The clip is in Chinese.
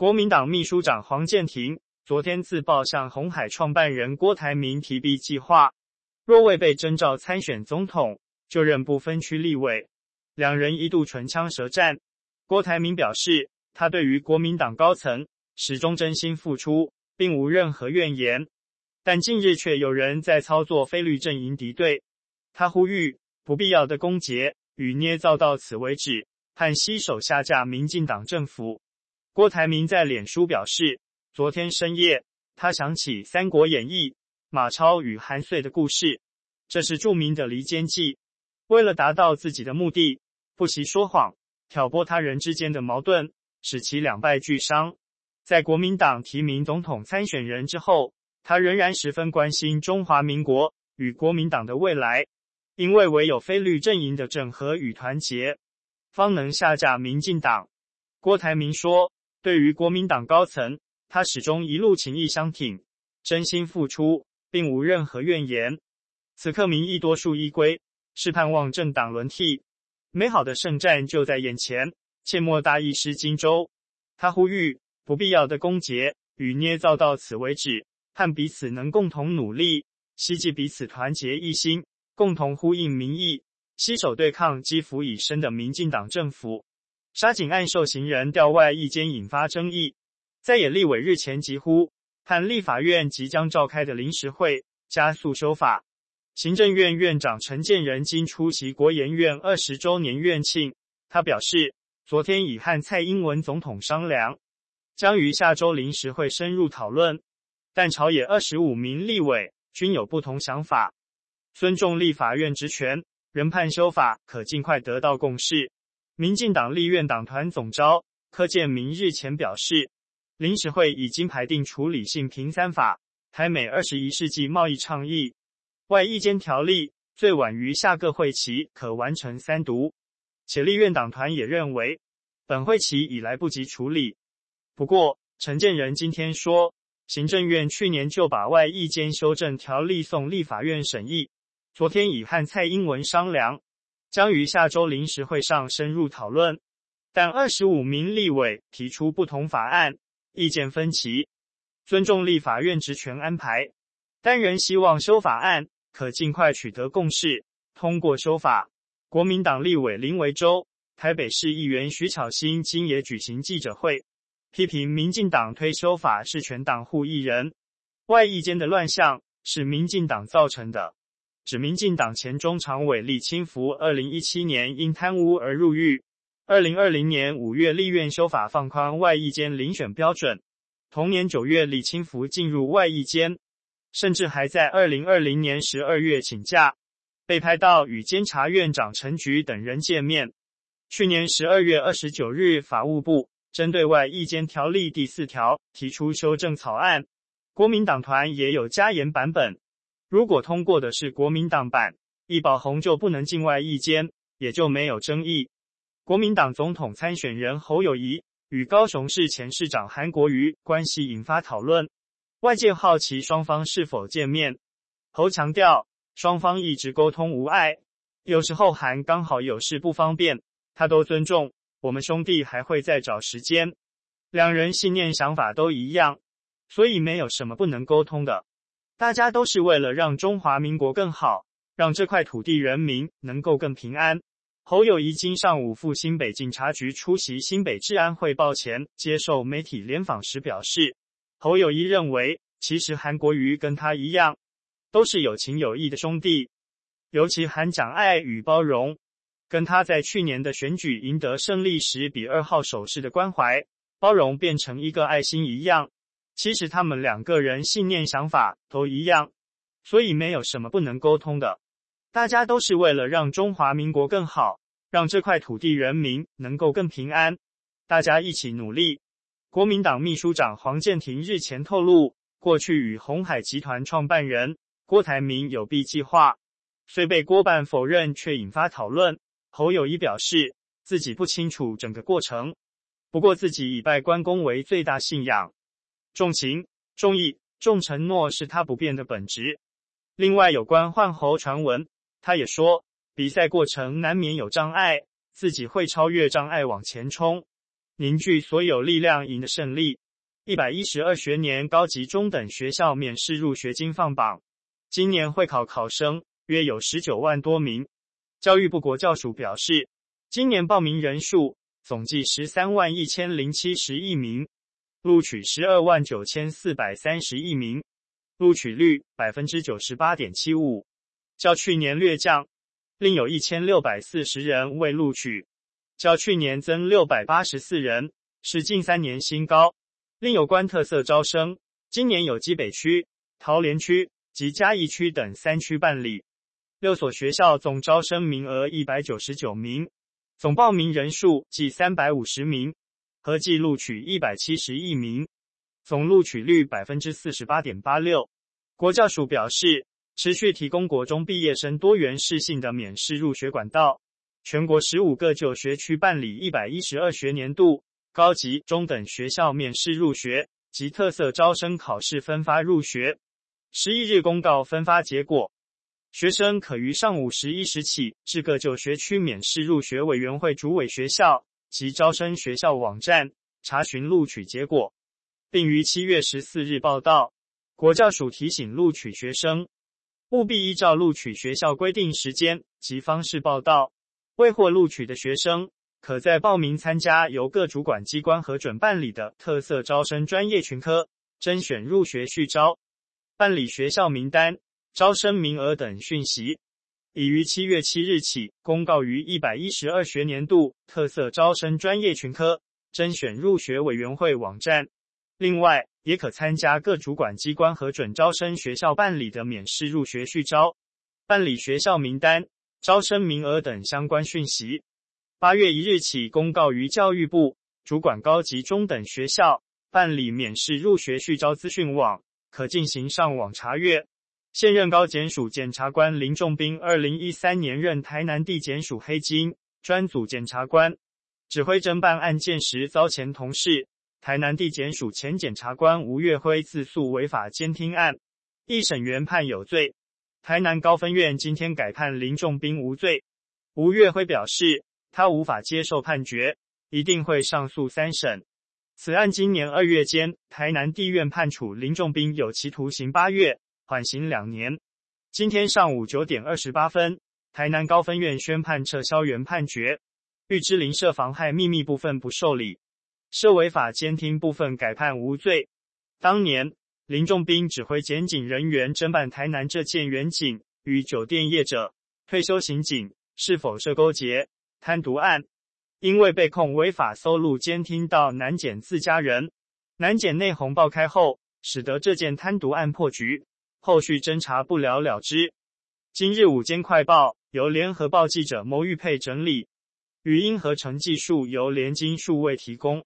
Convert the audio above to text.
国民党秘书长黄健庭昨天自曝向红海创办人郭台铭提 B 计划，若未被征召参选总统，就任不分区立委。两人一度唇枪舌战。郭台铭表示，他对于国民党高层始终真心付出，并无任何怨言。但近日却有人在操作非绿阵营敌对，他呼吁不必要的攻讦与捏造到此为止，和携手下架民进党政府。郭台铭在脸书表示，昨天深夜，他想起《三国演义》马超与韩遂的故事，这是著名的离间计。为了达到自己的目的，不惜说谎，挑拨他人之间的矛盾，使其两败俱伤。在国民党提名总统参选人之后，他仍然十分关心中华民国与国民党的未来，因为唯有非绿阵营的整合与团结，方能下架民进党。郭台铭说。对于国民党高层，他始终一路情义相挺，真心付出，并无任何怨言。此刻民意多数依归，是盼望政党轮替，美好的胜战就在眼前，切莫大意失荆州。他呼吁不必要的攻讦与捏造到此为止，盼彼此能共同努力，希冀彼此团结一心，共同呼应民意，携手对抗积福已深的民进党政府。沙井案受刑人调外役监引发争议，在野立委日前疾呼，盼立法院即将召开的临时会加速修法。行政院院长陈建仁今出席国研院二十周年院庆，他表示，昨天已和蔡英文总统商量，将于下周临时会深入讨论，但朝野二十五名立委均有不同想法，尊重立法院职权，仍盼修法可尽快得到共识。民进党立院党团总召柯建铭日前表示，临时会已经排定处理性平三法、台美二十一世纪贸易倡议、外役监条例，最晚于下个会期可完成三读。且立院党团也认为，本会期已来不及处理。不过，陈建仁今天说，行政院去年就把外役监修正条例送立法院审议，昨天已和蔡英文商量。将于下周临时会上深入讨论，但二十五名立委提出不同法案，意见分歧。尊重立法院职权安排，但仍希望修法案可尽快取得共识，通过修法。国民党立委林维洲、台北市议员徐巧芯今也举行记者会，批评民进党推修法是全党护一人，外役间的乱象是民进党造成的。指民进党前中常委李清福，二零一七年因贪污而入狱。二零二零年五月，立院修法放宽外役监遴选标准。同年九月，李清福进入外役监，甚至还在二零二零年十二月请假，被拍到与监察院长陈菊等人见面。去年十二月二十九日，法务部针对外役监条例第四条提出修正草案，国民党团也有加严版本。如果通过的是国民党版，易宝鸿就不能进外役监，也就没有争议。国民党总统参选人侯友谊与高雄市前市长韩国瑜关系引发讨论，外界好奇双方是否见面。侯强调，双方一直沟通无碍，有时候韩刚好有事不方便，他都尊重。我们兄弟还会再找时间。两人信念想法都一样，所以没有什么不能沟通的。大家都是为了让中华民国更好，让这块土地人民能够更平安。侯友谊今上午赴新北警察局出席新北治安汇报前，接受媒体联访时表示，侯友谊认为，其实韩国瑜跟他一样，都是有情有义的兄弟，尤其韩讲爱与包容，跟他在去年的选举赢得胜利时比二号手势的关怀、包容变成一个爱心一样。其实他们两个人信念想法都一样，所以没有什么不能沟通的。大家都是为了让中华民国更好，让这块土地人民能够更平安，大家一起努力。国民党秘书长黄健庭日前透露，过去与鸿海集团创办人郭台铭有 B 计划，虽被郭办否认，却引发讨论。侯友宜表示自己不清楚整个过程，不过自己以拜关公为最大信仰。重情、重义、重承诺是他不变的本质。另外，有关换侯传闻，他也说，比赛过程难免有障碍，自己会超越障碍往前冲。凝聚所有力量赢得胜利。一百一十二学年高级中等学校免试入学金放榜，今年会考考生约有十九万多名。教育部国教署表示，今年报名人数总计十三万一千零七十一名，录取十二万九千四百三十一名，录取率百分之九十八点七五，较去年略降，另有一千六百四十人未录取，较去年增六百八十四人，是近三年新高。另有关特色招生，今年有基北区、桃园区及嘉义区等三区办理，六所学校总招生名额一百九十九名，总报名人数计三百五十名，合计录取一百七十一名，总录取率百分之四十八点八六。国教署表示，持续提供国中毕业生多元适性的免试入学管道，全国十五个就学区办理一百一十二学年度。高级中等学校免试入学及特色招生考试分发入学，十一日公告分发结果。学生可于上午十一时起至各就学区免试入学委员会主委学校及招生学校网站查询录取结果，并于七月十四日报到。国教署提醒录取学生，务必依照录取学校规定时间及方式报到。未获录取的学生，可在报名参加由各主管机关核准办理的特色招生专业群科甄选入学续招，办理学校名单、招生名额等讯息，已于七月七日起公告于一百一十二学年度特色招生专业群科甄选入学委员会网站。另外，也可参加各主管机关核准招生学校办理的免试入学续招，办理学校名单、招生名额等相关讯息。八月一日起公告于教育部主管高级中等学校办理免试入学续招资讯网，可进行上网查阅。现任高检署检察官林仲斌，二零一三年任台南地检署黑金专组检察官，指挥侦办案件时遭前同事台南地检署前检察官吴月辉自诉违法监听案，一审原判有罪。台南高分院今天改判林仲斌无罪。吴月辉表示。他无法接受判决，一定会上诉三审。此案今年二月间，台南地院判处林仲斌有期徒刑八月，缓刑两年。今天上午九点二十八分，台南高分院宣判撤销原判决，预知邻舍妨害秘密部分不受理，涉违法监听部分改判无罪。当年林仲斌指挥检警人员侦办台南这件员警与酒店业者、退休刑警是否涉勾结。贪渎案，因为被控违法搜录监听到南检自家人，南检内讧爆开后，使得这件贪渎案破局，后续侦查不了了之。今日午间快报由联合报记者牟玉佩整理，语音合成技术由联经数位提供。